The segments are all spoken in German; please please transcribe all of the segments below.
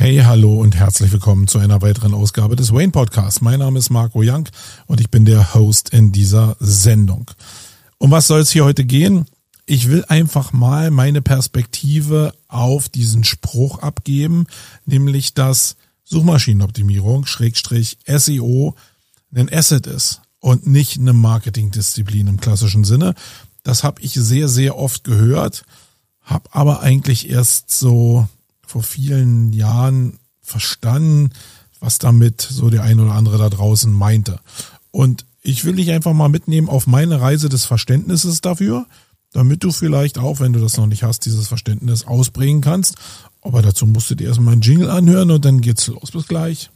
Hey, hallo und herzlich willkommen zu einer weiteren Ausgabe des Wayne Podcasts. Mein Name ist Marco Young und ich bin der Host in dieser Sendung. Um was soll es hier heute gehen? Ich will einfach mal meine Perspektive auf diesen Spruch abgeben, nämlich dass Suchmaschinenoptimierung, Schrägstrich SEO, ein Asset ist und nicht eine Marketingdisziplin im klassischen Sinne. Das habe ich sehr, sehr oft gehört, habe aber eigentlich erst so vor vielen Jahren verstanden, was damit so der ein oder andere da draußen meinte. Und ich will dich einfach mal mitnehmen auf meine Reise des Verständnisses dafür, damit du vielleicht auch, wenn du das noch nicht hast, dieses Verständnis ausbringen kannst. Aber dazu musst du dir erstmal einen Jingle anhören und dann geht's los. Bis gleich.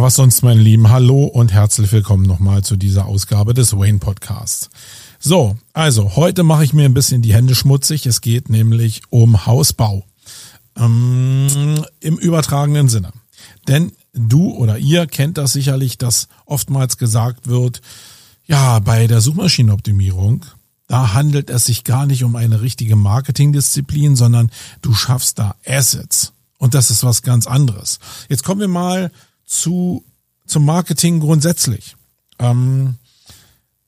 Was sonst, mein Lieben. Hallo und herzlich willkommen nochmal zu dieser Ausgabe des Wayne Podcasts. So, also heute mache ich mir ein bisschen die Hände schmutzig. Es geht nämlich um Hausbau. Ähm, Im übertragenen Sinne. Denn du oder ihr kennt das sicherlich, dass oftmals gesagt wird, ja, bei der Suchmaschinenoptimierung, da handelt es sich gar nicht um eine richtige Marketingdisziplin, sondern du schaffst da Assets. Und das ist was ganz anderes. Jetzt kommen wir mal zu, zum Marketing grundsätzlich. Ähm,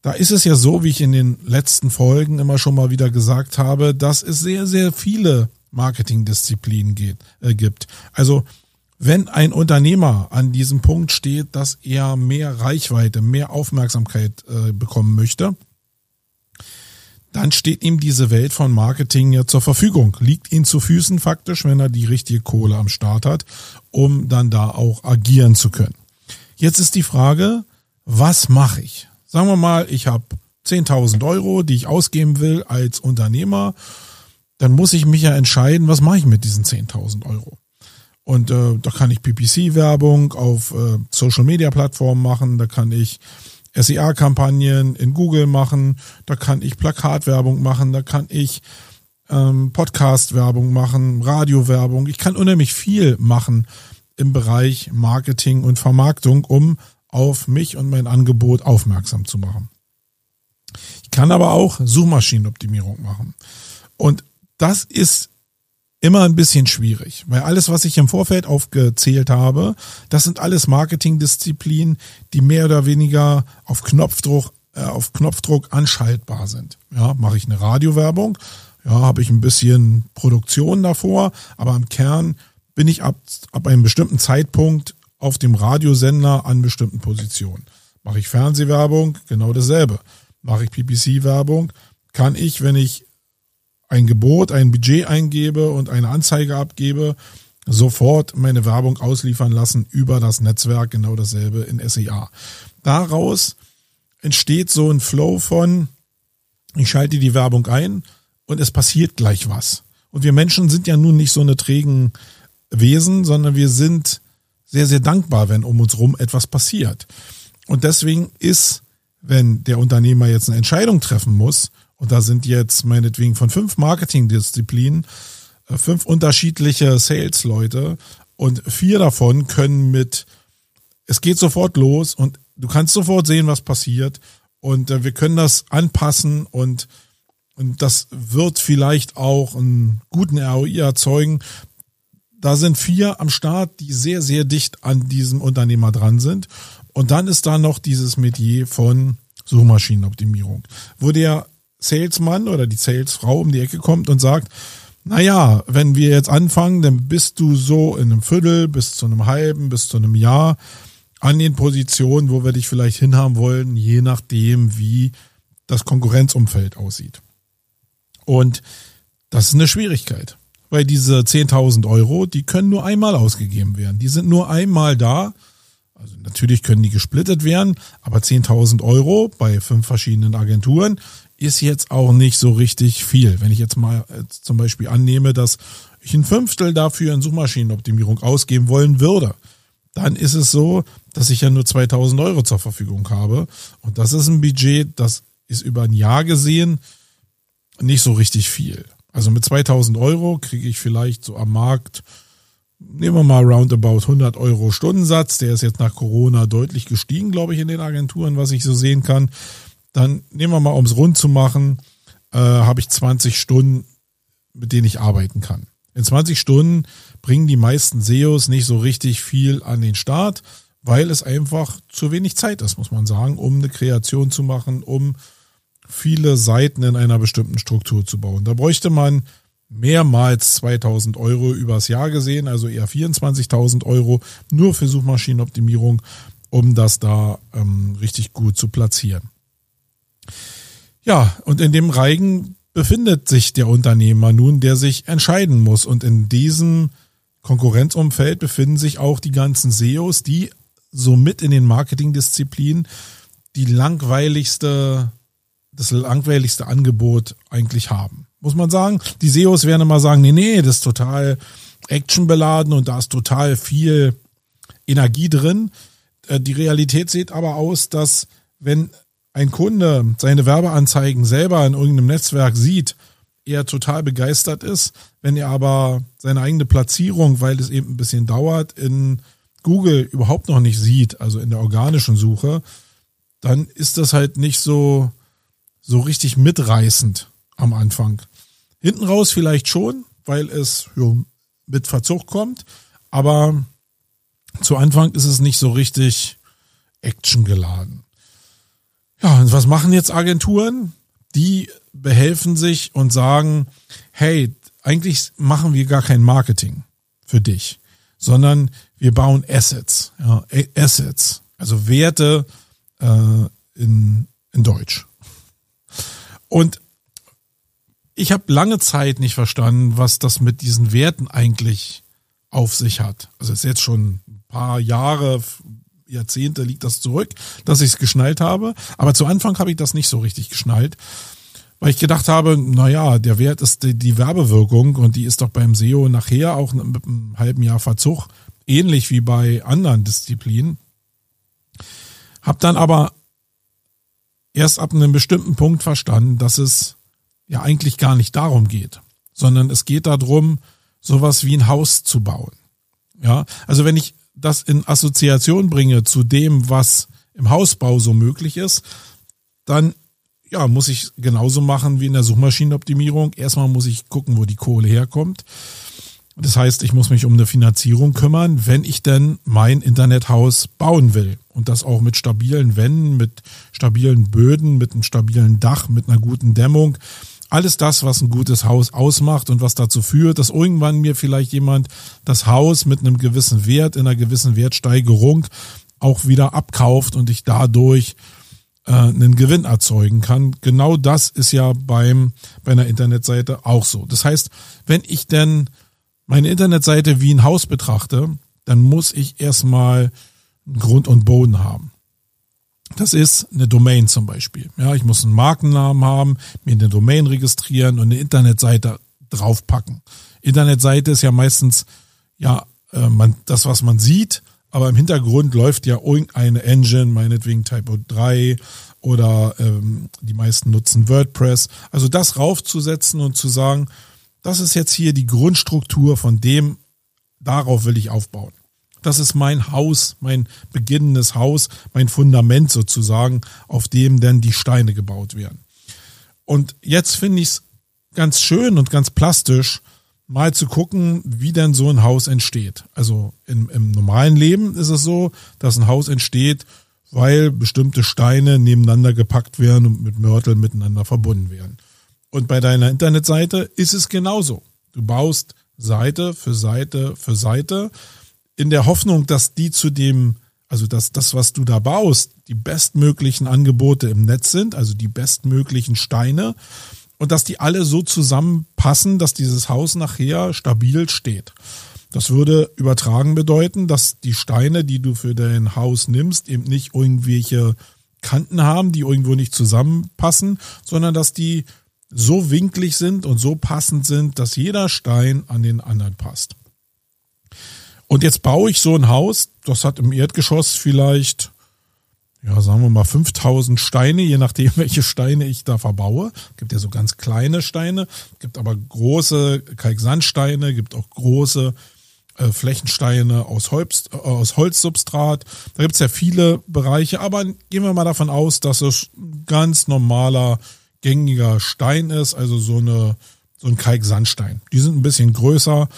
da ist es ja so, wie ich in den letzten Folgen immer schon mal wieder gesagt habe, dass es sehr, sehr viele Marketingdisziplinen geht, äh, gibt. Also wenn ein Unternehmer an diesem Punkt steht, dass er mehr Reichweite, mehr Aufmerksamkeit äh, bekommen möchte, dann steht ihm diese Welt von Marketing ja zur Verfügung, liegt ihm zu Füßen faktisch, wenn er die richtige Kohle am Start hat, um dann da auch agieren zu können. Jetzt ist die Frage, was mache ich? Sagen wir mal, ich habe 10.000 Euro, die ich ausgeben will als Unternehmer, dann muss ich mich ja entscheiden, was mache ich mit diesen 10.000 Euro. Und äh, da kann ich PPC-Werbung auf äh, Social-Media-Plattformen machen, da kann ich SEA-Kampagnen in Google machen, da kann ich Plakatwerbung machen, da kann ich ähm, Podcast-Werbung machen, Radiowerbung. Ich kann unheimlich viel machen im Bereich Marketing und Vermarktung, um auf mich und mein Angebot aufmerksam zu machen. Ich kann aber auch Suchmaschinenoptimierung machen. Und das ist immer ein bisschen schwierig, weil alles, was ich im Vorfeld aufgezählt habe, das sind alles Marketingdisziplinen, die mehr oder weniger auf Knopfdruck, äh, auf Knopfdruck anschaltbar sind. Ja, mache ich eine Radiowerbung, ja, habe ich ein bisschen Produktion davor, aber im Kern bin ich ab, ab einem bestimmten Zeitpunkt auf dem Radiosender an bestimmten Positionen. Mache ich Fernsehwerbung, genau dasselbe. Mache ich PPC-Werbung, kann ich, wenn ich ein Gebot, ein Budget eingebe und eine Anzeige abgebe, sofort meine Werbung ausliefern lassen über das Netzwerk, genau dasselbe in SEA. Daraus entsteht so ein Flow von, ich schalte die Werbung ein und es passiert gleich was. Und wir Menschen sind ja nun nicht so eine trägen Wesen, sondern wir sind sehr, sehr dankbar, wenn um uns rum etwas passiert. Und deswegen ist, wenn der Unternehmer jetzt eine Entscheidung treffen muss, und da sind jetzt meinetwegen von fünf Marketingdisziplinen äh, fünf unterschiedliche Sales-Leute und vier davon können mit, es geht sofort los und du kannst sofort sehen, was passiert und äh, wir können das anpassen und, und das wird vielleicht auch einen guten ROI erzeugen. Da sind vier am Start, die sehr, sehr dicht an diesem Unternehmer dran sind. Und dann ist da noch dieses Metier von Suchmaschinenoptimierung, wo der Salesmann oder die Salesfrau um die Ecke kommt und sagt, naja, wenn wir jetzt anfangen, dann bist du so in einem Viertel bis zu einem halben, bis zu einem Jahr an den Positionen, wo wir dich vielleicht hinhaben wollen, je nachdem, wie das Konkurrenzumfeld aussieht. Und das ist eine Schwierigkeit, weil diese 10.000 Euro, die können nur einmal ausgegeben werden. Die sind nur einmal da Also natürlich können die gesplittet werden, aber 10.000 Euro bei fünf verschiedenen Agenturen ist jetzt auch nicht so richtig viel. Wenn ich jetzt mal äh, zum Beispiel annehme, dass ich ein Fünftel dafür in Suchmaschinenoptimierung ausgeben wollen würde, dann ist es so, dass ich ja nur 2000 Euro zur Verfügung habe. Und das ist ein Budget, das ist über ein Jahr gesehen nicht so richtig viel. Also mit 2000 Euro kriege ich vielleicht so am Markt, nehmen wir mal roundabout 100 Euro Stundensatz. Der ist jetzt nach Corona deutlich gestiegen, glaube ich, in den Agenturen, was ich so sehen kann. Dann nehmen wir mal, um es rund zu machen, äh, habe ich 20 Stunden, mit denen ich arbeiten kann. In 20 Stunden bringen die meisten SEOs nicht so richtig viel an den Start, weil es einfach zu wenig Zeit ist, muss man sagen, um eine Kreation zu machen, um viele Seiten in einer bestimmten Struktur zu bauen. Da bräuchte man mehrmals 2000 Euro übers Jahr gesehen, also eher 24.000 Euro nur für Suchmaschinenoptimierung, um das da ähm, richtig gut zu platzieren. Ja, und in dem Reigen befindet sich der Unternehmer nun, der sich entscheiden muss. Und in diesem Konkurrenzumfeld befinden sich auch die ganzen SEOs, die somit in den Marketingdisziplinen die langweiligste, das langweiligste Angebot eigentlich haben. Muss man sagen. Die SEOs werden immer sagen, nee, nee, das ist total actionbeladen und da ist total viel Energie drin. Äh, die Realität sieht aber aus, dass wenn ein Kunde seine Werbeanzeigen selber in irgendeinem Netzwerk sieht, er total begeistert ist. Wenn er aber seine eigene Platzierung, weil es eben ein bisschen dauert, in Google überhaupt noch nicht sieht, also in der organischen Suche, dann ist das halt nicht so, so richtig mitreißend am Anfang. Hinten raus vielleicht schon, weil es jo, mit Verzug kommt, aber zu Anfang ist es nicht so richtig actiongeladen. Ja, und was machen jetzt Agenturen? Die behelfen sich und sagen, hey, eigentlich machen wir gar kein Marketing für dich, sondern wir bauen Assets, ja, Assets, also Werte äh, in, in Deutsch. Und ich habe lange Zeit nicht verstanden, was das mit diesen Werten eigentlich auf sich hat. Also es ist jetzt schon ein paar Jahre, Jahrzehnte liegt das zurück, dass ich es geschnallt habe. Aber zu Anfang habe ich das nicht so richtig geschnallt, weil ich gedacht habe, naja, der Wert ist die, die Werbewirkung und die ist doch beim SEO nachher auch mit einem halben Jahr Verzug, ähnlich wie bei anderen Disziplinen. Hab dann aber erst ab einem bestimmten Punkt verstanden, dass es ja eigentlich gar nicht darum geht, sondern es geht darum, sowas wie ein Haus zu bauen. Ja, also wenn ich das in Assoziation bringe zu dem, was im Hausbau so möglich ist, dann ja, muss ich genauso machen wie in der Suchmaschinenoptimierung. Erstmal muss ich gucken, wo die Kohle herkommt. Das heißt, ich muss mich um eine Finanzierung kümmern, wenn ich denn mein Internethaus bauen will. Und das auch mit stabilen Wänden, mit stabilen Böden, mit einem stabilen Dach, mit einer guten Dämmung, alles das, was ein gutes Haus ausmacht und was dazu führt, dass irgendwann mir vielleicht jemand das Haus mit einem gewissen Wert, in einer gewissen Wertsteigerung auch wieder abkauft und ich dadurch äh, einen Gewinn erzeugen kann. Genau das ist ja beim bei einer Internetseite auch so. Das heißt, wenn ich denn meine Internetseite wie ein Haus betrachte, dann muss ich erstmal Grund und Boden haben. Das ist eine Domain zum Beispiel. Ja, ich muss einen Markennamen haben, mir eine Domain registrieren und eine Internetseite draufpacken. Internetseite ist ja meistens ja äh, man, das, was man sieht, aber im Hintergrund läuft ja irgendeine Engine, meinetwegen Typo 3 oder ähm, die meisten nutzen WordPress. Also das raufzusetzen und zu sagen, das ist jetzt hier die Grundstruktur von dem, darauf will ich aufbauen. Das ist mein Haus, mein beginnendes Haus, mein Fundament sozusagen, auf dem denn die Steine gebaut werden. Und jetzt finde ich es ganz schön und ganz plastisch, mal zu gucken, wie denn so ein Haus entsteht. Also im, im normalen Leben ist es so, dass ein Haus entsteht, weil bestimmte Steine nebeneinander gepackt werden und mit Mörteln miteinander verbunden werden. Und bei deiner Internetseite ist es genauso. Du baust Seite für Seite für Seite in der Hoffnung, dass die zu dem, also dass das, was du da baust, die bestmöglichen Angebote im Netz sind, also die bestmöglichen Steine und dass die alle so zusammenpassen, dass dieses Haus nachher stabil steht. Das würde übertragen bedeuten, dass die Steine, die du für dein Haus nimmst, eben nicht irgendwelche Kanten haben, die irgendwo nicht zusammenpassen, sondern dass die so winklig sind und so passend sind, dass jeder Stein an den anderen passt. Und jetzt baue ich so ein Haus, das hat im Erdgeschoss vielleicht, ja, sagen wir mal 5000 Steine, je nachdem, welche Steine ich da verbaue. Es gibt ja so ganz kleine Steine, gibt aber große Kalksandsteine, gibt auch große äh, Flächensteine aus, Holz, äh, aus Holzsubstrat. Da gibt's ja viele Bereiche, aber gehen wir mal davon aus, dass es ganz normaler, gängiger Stein ist, also so eine so ein Kalksandstein. Die sind ein bisschen größer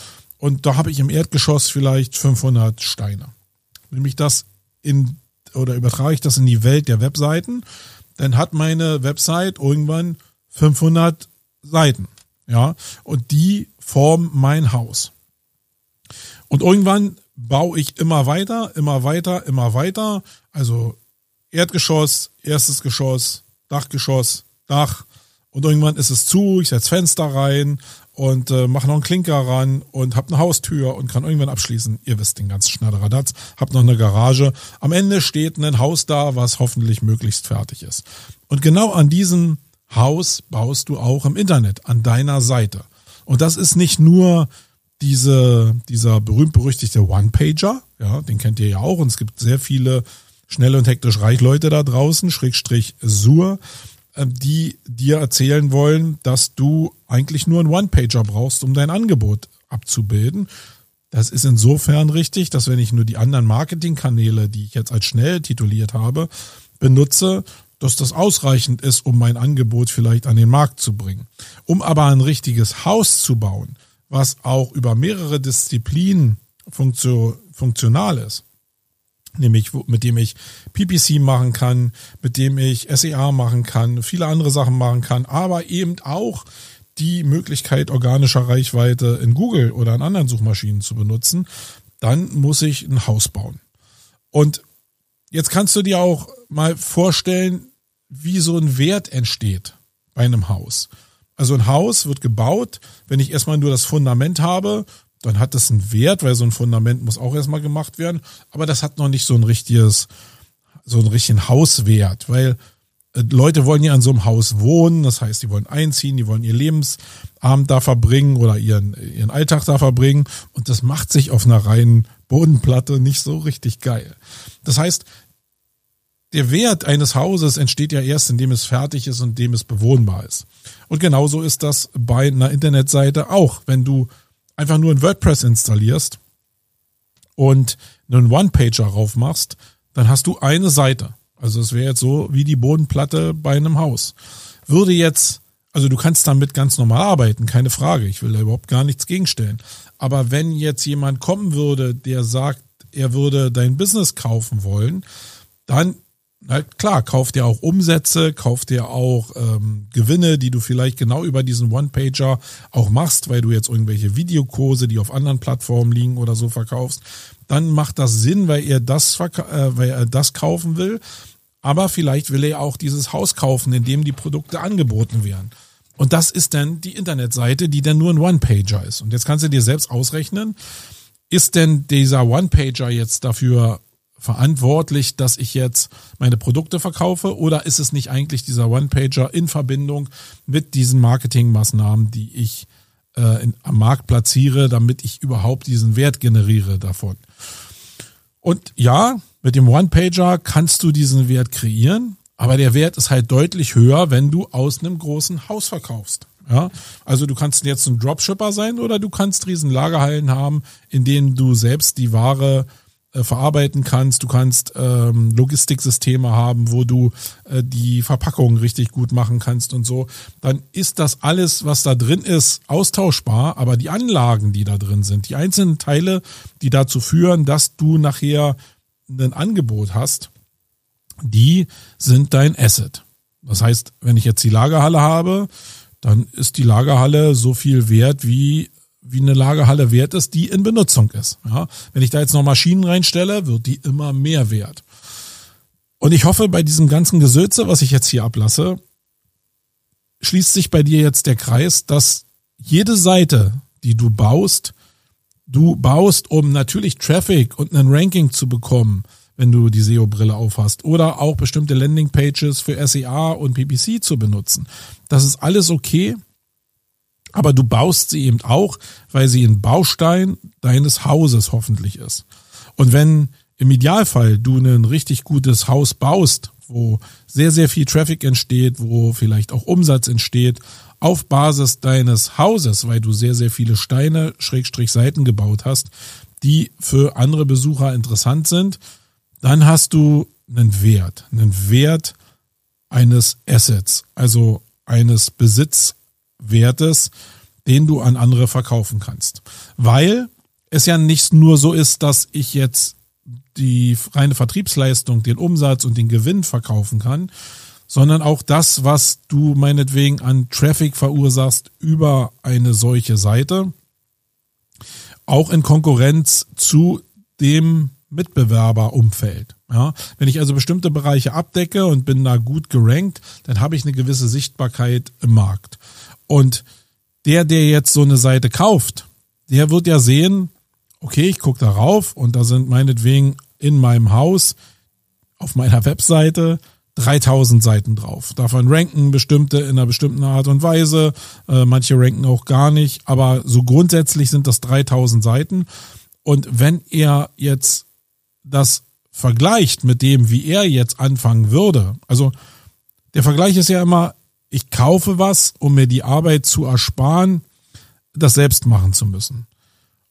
und da habe ich im Erdgeschoss vielleicht 500 Steine. Nehme ich das in oder übertrage ich das in die Welt der Webseiten, dann hat meine Website irgendwann 500 Seiten, ja, und die formen mein Haus. Und irgendwann baue ich immer weiter, immer weiter, immer weiter. Also Erdgeschoss, erstes Geschoss, Dachgeschoss, Dach. Und irgendwann ist es zu, ich setze Fenster rein und äh, mache noch einen Klinker ran und habe eine Haustür und kann irgendwann abschließen. Ihr wisst den ganzen Schnatteradatz. Hab noch eine Garage. Am Ende steht ein Haus da, was hoffentlich möglichst fertig ist. Und genau an diesem Haus baust du auch im Internet, an deiner Seite. Und das ist nicht nur diese, dieser berühmt-berüchtigte One-Pager, ja, den kennt ihr ja auch, und es gibt sehr viele schnell und hektisch reich Leute da draußen, Schrägstrich Sur, die dir erzählen wollen, dass du eigentlich nur einen One-Pager brauchst, um dein Angebot abzubilden. Das ist insofern richtig, dass wenn ich nur die anderen Marketingkanäle, die ich jetzt als schnell tituliert habe, benutze, dass das ausreichend ist, um mein Angebot vielleicht an den Markt zu bringen. Um aber ein richtiges Haus zu bauen, was auch über mehrere Disziplinen funktional ist. Nämlich mit dem ich PPC machen kann, mit dem ich SEA machen kann, viele andere Sachen machen kann, aber eben auch die Möglichkeit organischer Reichweite in Google oder in anderen Suchmaschinen zu benutzen, dann muss ich ein Haus bauen. Und jetzt kannst du dir auch mal vorstellen, wie so ein Wert entsteht bei einem Haus. Also ein Haus wird gebaut, wenn ich erstmal nur das Fundament habe, dann hat das einen Wert, weil so ein Fundament muss auch erstmal gemacht werden, aber das hat noch nicht so ein richtiges, so einen richtigen Hauswert, weil äh, Leute wollen ja an so einem Haus wohnen, das heißt, die wollen einziehen, die wollen ihr Lebensabend da verbringen oder ihren, ihren Alltag da verbringen und das macht sich auf einer reinen Bodenplatte nicht so richtig geil. Das heißt, der Wert eines Hauses entsteht ja erst, indem es fertig ist und indem es bewohnbar ist. Und genauso ist das bei einer Internetseite auch. Wenn du einfach nur ein WordPress installierst und einen One-Pager raufmachst, dann hast du eine Seite. Also es wäre jetzt so wie die Bodenplatte bei einem Haus. Würde jetzt, also du kannst damit ganz normal arbeiten, keine Frage. Ich will da überhaupt gar nichts gegenstellen. Aber wenn jetzt jemand kommen würde, der sagt, er würde dein Business kaufen wollen, dann na klar, kauft ihr auch Umsätze, kauft ihr auch ähm, Gewinne, die du vielleicht genau über diesen One-Pager auch machst, weil du jetzt irgendwelche Videokurse, die auf anderen Plattformen liegen oder so verkaufst, dann macht das Sinn, weil er das, äh, weil er das kaufen will. Aber vielleicht will er auch dieses Haus kaufen, in dem die Produkte angeboten werden. Und das ist dann die Internetseite, die dann nur ein One-Pager ist. Und jetzt kannst du dir selbst ausrechnen, ist denn dieser One-Pager jetzt dafür verantwortlich, dass ich jetzt meine Produkte verkaufe oder ist es nicht eigentlich dieser One-Pager in Verbindung mit diesen Marketingmaßnahmen, die ich äh, in, am Markt platziere, damit ich überhaupt diesen Wert generiere davon? Und ja, mit dem One-Pager kannst du diesen Wert kreieren, aber der Wert ist halt deutlich höher, wenn du aus einem großen Haus verkaufst. Ja, also du kannst jetzt ein Dropshipper sein oder du kannst riesen Lagerhallen haben, in denen du selbst die Ware äh, verarbeiten kannst. Du kannst ähm, Logistiksysteme haben, wo du äh, die Verpackung richtig gut machen kannst und so. Dann ist das alles, was da drin ist, austauschbar. Aber die Anlagen, die da drin sind, die einzelnen Teile, die dazu führen, dass du nachher ein Angebot hast, die sind dein Asset. Das heißt, wenn ich jetzt die Lagerhalle habe, dann ist die Lagerhalle so viel wert wie wie eine Lagerhalle wert ist, die in Benutzung ist. Ja, wenn ich da jetzt noch Maschinen reinstelle, wird die immer mehr wert. Und ich hoffe, bei diesem ganzen Gesülze, was ich jetzt hier ablasse, schließt sich bei dir jetzt der Kreis, dass jede Seite, die du baust, Du baust, um natürlich Traffic und ein Ranking zu bekommen, wenn du die SEO-Brille aufhast. Oder auch bestimmte Landingpages für SEA und PPC zu benutzen. Das ist alles okay. Aber du baust sie eben auch, weil sie ein Baustein deines Hauses hoffentlich ist. Und wenn im Idealfall du ein richtig gutes Haus baust, wo sehr, sehr viel Traffic entsteht, wo vielleicht auch Umsatz entsteht, auf Basis deines Hauses, weil du sehr, sehr viele Steine, Schrägstrich Seiten gebaut hast, die für andere Besucher interessant sind, dann hast du einen Wert, einen Wert eines Assets, also eines Besitzwertes, den du an andere verkaufen kannst. Weil es ja nicht nur so ist, dass ich jetzt die reine Vertriebsleistung, den Umsatz und den Gewinn verkaufen kann, sondern auch das, was du meinetwegen an Traffic verursachst über eine solche Seite, auch in Konkurrenz zu dem Mitbewerberumfeld. Ja, wenn ich also bestimmte Bereiche abdecke und bin da gut gerankt, dann habe ich eine gewisse Sichtbarkeit im Markt. Und der, der jetzt so eine Seite kauft, der wird ja sehen, okay, ich gucke darauf und da sind meinetwegen in meinem Haus auf meiner Webseite 3000 Seiten drauf. Davon ranken bestimmte in einer bestimmten Art und Weise, äh, manche ranken auch gar nicht, aber so grundsätzlich sind das 3000 Seiten. Und wenn er jetzt das vergleicht mit dem, wie er jetzt anfangen würde, also der Vergleich ist ja immer, ich kaufe was, um mir die Arbeit zu ersparen, das selbst machen zu müssen.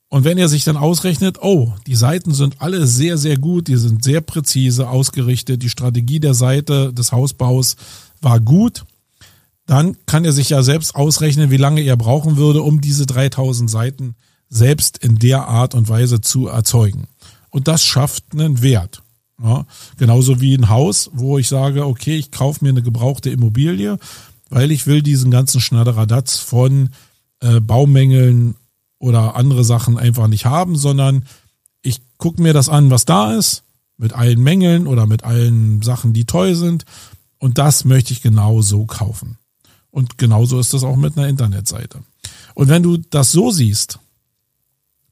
Und wenn er sich dann ausrechnet, oh, die Seiten sind alle sehr, sehr gut, die sind sehr präzise ausgerichtet, die Strategie der Seite des Hausbaus war gut, dann kann er sich ja selbst ausrechnen, wie lange er brauchen würde, um diese 3000 Seiten selbst in der Art und Weise zu erzeugen. Und das schafft einen Wert. Ja, genauso wie ein Haus, wo ich sage, okay, ich kaufe mir eine gebrauchte Immobilie, weil ich will diesen ganzen Schnatteradatz von äh, Baumängeln oder andere Sachen einfach nicht haben, sondern ich gucke mir das an, was da ist, mit allen Mängeln oder mit allen Sachen, die toll sind. Und das möchte ich genau so kaufen. Und genauso ist das auch mit einer Internetseite. Und wenn du das so siehst,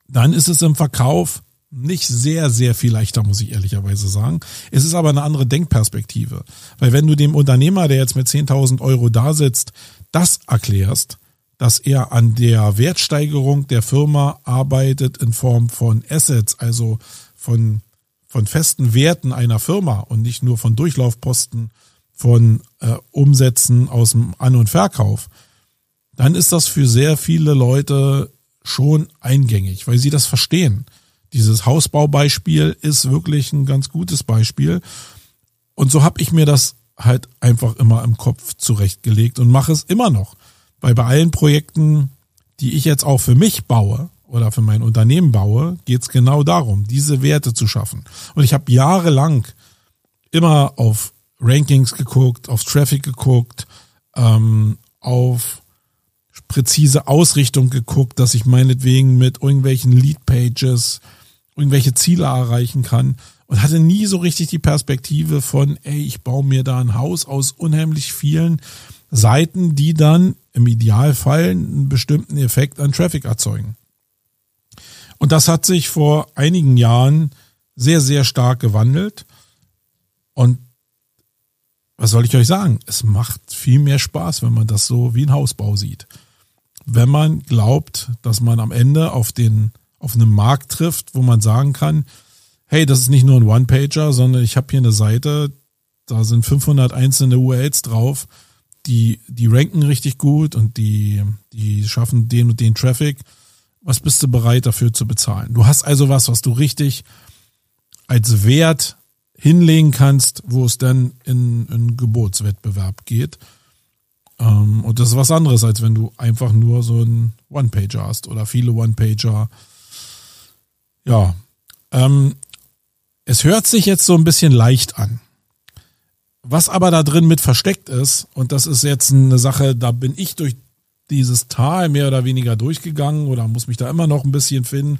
dann ist es im Verkauf nicht sehr, sehr viel leichter, muss ich ehrlicherweise sagen. Es ist aber eine andere Denkperspektive. Weil wenn du dem Unternehmer, der jetzt mit 10.000 Euro da sitzt, das erklärst, dass er an der Wertsteigerung der Firma arbeitet in Form von Assets, also von, von festen Werten einer Firma und nicht nur von Durchlaufposten, von äh, Umsätzen aus dem An- und Verkauf, dann ist das für sehr viele Leute schon eingängig, weil sie das verstehen. Dieses Hausbaubeispiel ist wirklich ein ganz gutes Beispiel. Und so habe ich mir das halt einfach immer im Kopf zurechtgelegt und mache es immer noch. Weil bei allen Projekten, die ich jetzt auch für mich baue oder für mein Unternehmen baue, geht es genau darum, diese Werte zu schaffen. Und ich habe jahrelang immer auf Rankings geguckt, auf Traffic geguckt, ähm, auf präzise Ausrichtung geguckt, dass ich meinetwegen mit irgendwelchen Lead-Pages irgendwelche Ziele erreichen kann und hatte nie so richtig die Perspektive von, ey, ich baue mir da ein Haus aus unheimlich vielen Seiten, die dann im Idealfall einen bestimmten Effekt an Traffic erzeugen. Und das hat sich vor einigen Jahren sehr, sehr stark gewandelt. Und was soll ich euch sagen? Es macht viel mehr Spaß, wenn man das so wie ein Hausbau sieht. Wenn man glaubt, dass man am Ende auf den, auf einen Markt trifft, wo man sagen kann, hey, das ist nicht nur ein One-Pager, sondern ich habe hier eine Seite, da sind 500 einzelne URLs drauf die, die ranken richtig gut und die, die schaffen den und den Traffic. Was bist du bereit dafür zu bezahlen? Du hast also was, was du richtig als Wert hinlegen kannst, wo es dann in, in Geburtswettbewerb geht. Ähm, und das ist was anderes, als wenn du einfach nur so ein One-Pager hast oder viele One-Pager. Ja. Ähm, es hört sich jetzt so ein bisschen leicht an. Was aber da drin mit versteckt ist, und das ist jetzt eine Sache, da bin ich durch dieses Tal mehr oder weniger durchgegangen oder muss mich da immer noch ein bisschen finden.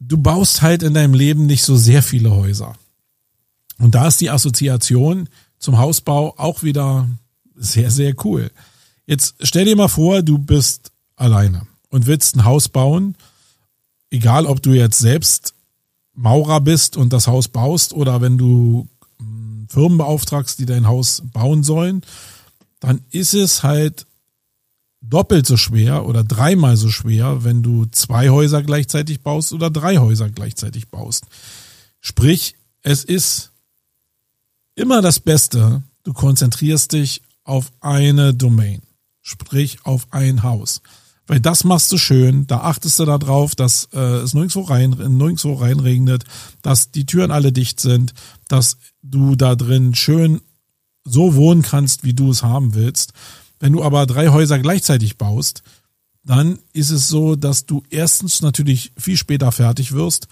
Du baust halt in deinem Leben nicht so sehr viele Häuser. Und da ist die Assoziation zum Hausbau auch wieder sehr, sehr cool. Jetzt stell dir mal vor, du bist alleine und willst ein Haus bauen egal ob du jetzt selbst Maurer bist und das Haus baust oder wenn du hm, Firmen beauftragst, die dein Haus bauen sollen, dann ist es halt doppelt so schwer oder dreimal so schwer, wenn du zwei Häuser gleichzeitig baust oder drei Häuser gleichzeitig baust. Sprich, es ist immer das Beste, du konzentrierst dich auf eine Domain, sprich auf ein Haus. Weil das machst du schön, da achtest du darauf, dass äh, es nirgendwo rein, nirgendwo reinregnet, dass die Türen alle dicht sind, dass du da drin schön so wohnen kannst, wie du es haben willst. Wenn du aber drei Häuser gleichzeitig baust, dann ist es so, dass du erstens natürlich viel später fertig wirst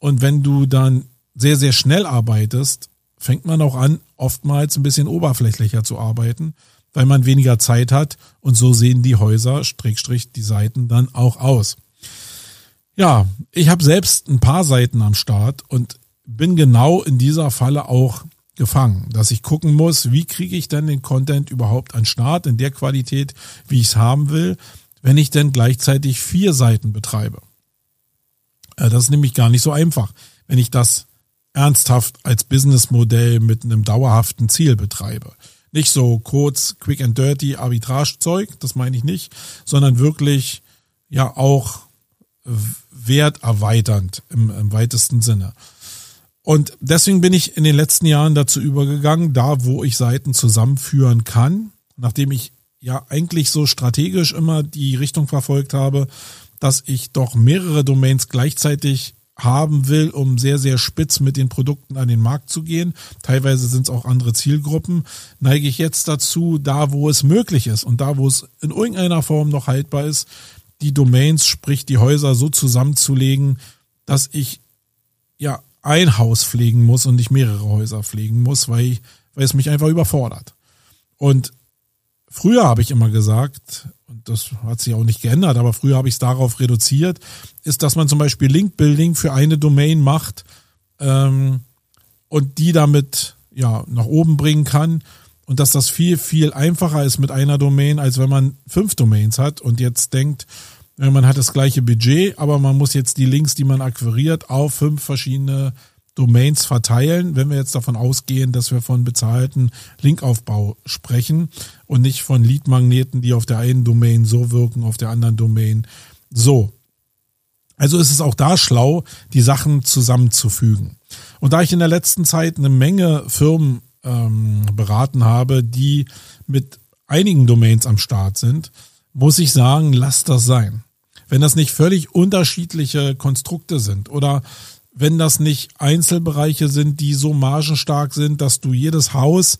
und wenn du dann sehr, sehr schnell arbeitest, fängt man auch an, oftmals ein bisschen oberflächlicher zu arbeiten, weil man weniger Zeit hat und so sehen die Häuser, Strickstrich, die Seiten dann auch aus. Ja, ich habe selbst ein paar Seiten am Start und bin genau in dieser Falle auch gefangen, dass ich gucken muss, wie kriege ich denn den Content überhaupt an Start in der Qualität, wie ich es haben will, wenn ich denn gleichzeitig vier Seiten betreibe. Äh, das ist nämlich gar nicht so einfach, wenn ich das ernsthaft als Businessmodell mit einem dauerhaften Ziel betreibe. Nicht so kurz, quick and dirty Arbitrage-Zeug, das meine ich nicht, sondern wirklich ja auch werterweiternd im, im weitesten Sinne. Und deswegen bin ich in den letzten Jahren dazu übergegangen, da wo ich Seiten zusammenführen kann, nachdem ich ja eigentlich so strategisch immer die Richtung verfolgt habe, dass ich doch mehrere Domains gleichzeitig haben will, um sehr, sehr spitz mit den Produkten an den Markt zu gehen. Teilweise sind es auch andere Zielgruppen. Neige ich jetzt dazu, da wo es möglich ist und da wo es in irgendeiner Form noch haltbar ist, die Domains, sprich die Häuser so zusammenzulegen, dass ich ja ein Haus pflegen muss und nicht mehrere Häuser pflegen muss, weil, ich, weil es mich einfach überfordert. Und früher habe ich immer gesagt, das hat sich auch nicht geändert, aber früher habe ich es darauf reduziert, ist, dass man zum Beispiel Link-Building für eine Domain macht ähm, und die damit ja nach oben bringen kann und dass das viel, viel einfacher ist mit einer Domain, als wenn man fünf Domains hat und jetzt denkt, man hat das gleiche Budget, aber man muss jetzt die Links, die man akquiriert, auf fünf verschiedene Domains verteilen, wenn wir jetzt davon ausgehen, dass wir von bezahlten Linkaufbau sprechen und nicht von Leadmagneten, die auf der einen Domain so wirken, auf der anderen Domain so. Also ist es auch da schlau, die Sachen zusammenzufügen. Und da ich in der letzten Zeit eine Menge Firmen ähm, beraten habe, die mit einigen Domains am Start sind, muss ich sagen, lasst das sein. Wenn das nicht völlig unterschiedliche Konstrukte sind oder wenn das nicht Einzelbereiche sind, die so margenstark sind, dass du jedes Haus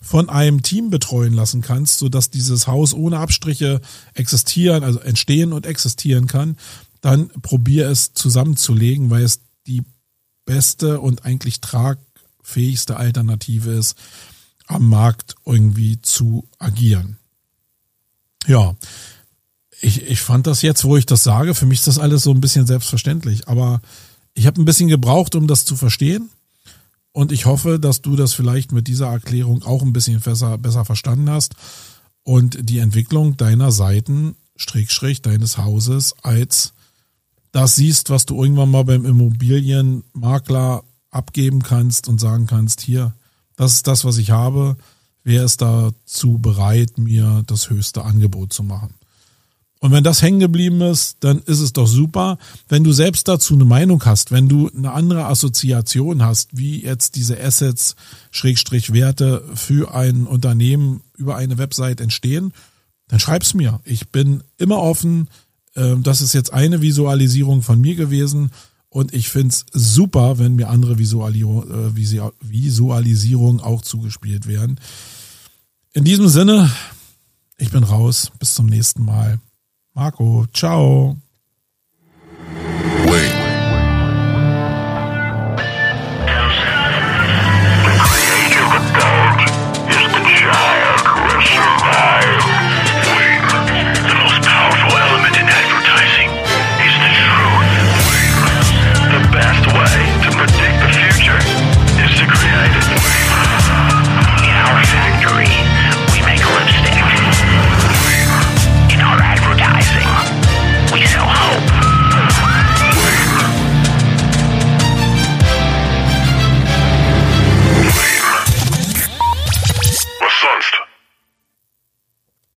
von einem Team betreuen lassen kannst, so dass dieses Haus ohne Abstriche existieren, also entstehen und existieren kann, dann probier es zusammenzulegen, weil es die beste und eigentlich tragfähigste Alternative ist, am Markt irgendwie zu agieren. Ja, ich, ich fand das jetzt, wo ich das sage, für mich ist das alles so ein bisschen selbstverständlich, aber ich habe ein bisschen gebraucht, um das zu verstehen. Und ich hoffe, dass du das vielleicht mit dieser Erklärung auch ein bisschen besser, besser verstanden hast und die Entwicklung deiner Seiten, Strich, Strich, deines Hauses als das siehst, was du irgendwann mal beim Immobilienmakler abgeben kannst und sagen kannst, hier, das ist das, was ich habe. Wer ist dazu bereit, mir das höchste Angebot zu machen? Und wenn das hängen geblieben ist, dann ist es doch super. Wenn du selbst dazu eine Meinung hast, wenn du eine andere Assoziation hast, wie jetzt diese Assets, Schrägstrich Werte für ein Unternehmen über eine Website entstehen, dann schreib's mir. Ich bin immer offen. Ähm, das ist jetzt eine Visualisierung von mir gewesen. Und ich find's super, wenn mir andere Visualisierungen äh, Visualisierung auch zugespielt werden. In diesem Sinne, ich bin raus. Bis zum nächsten Mal. Marco, ciao.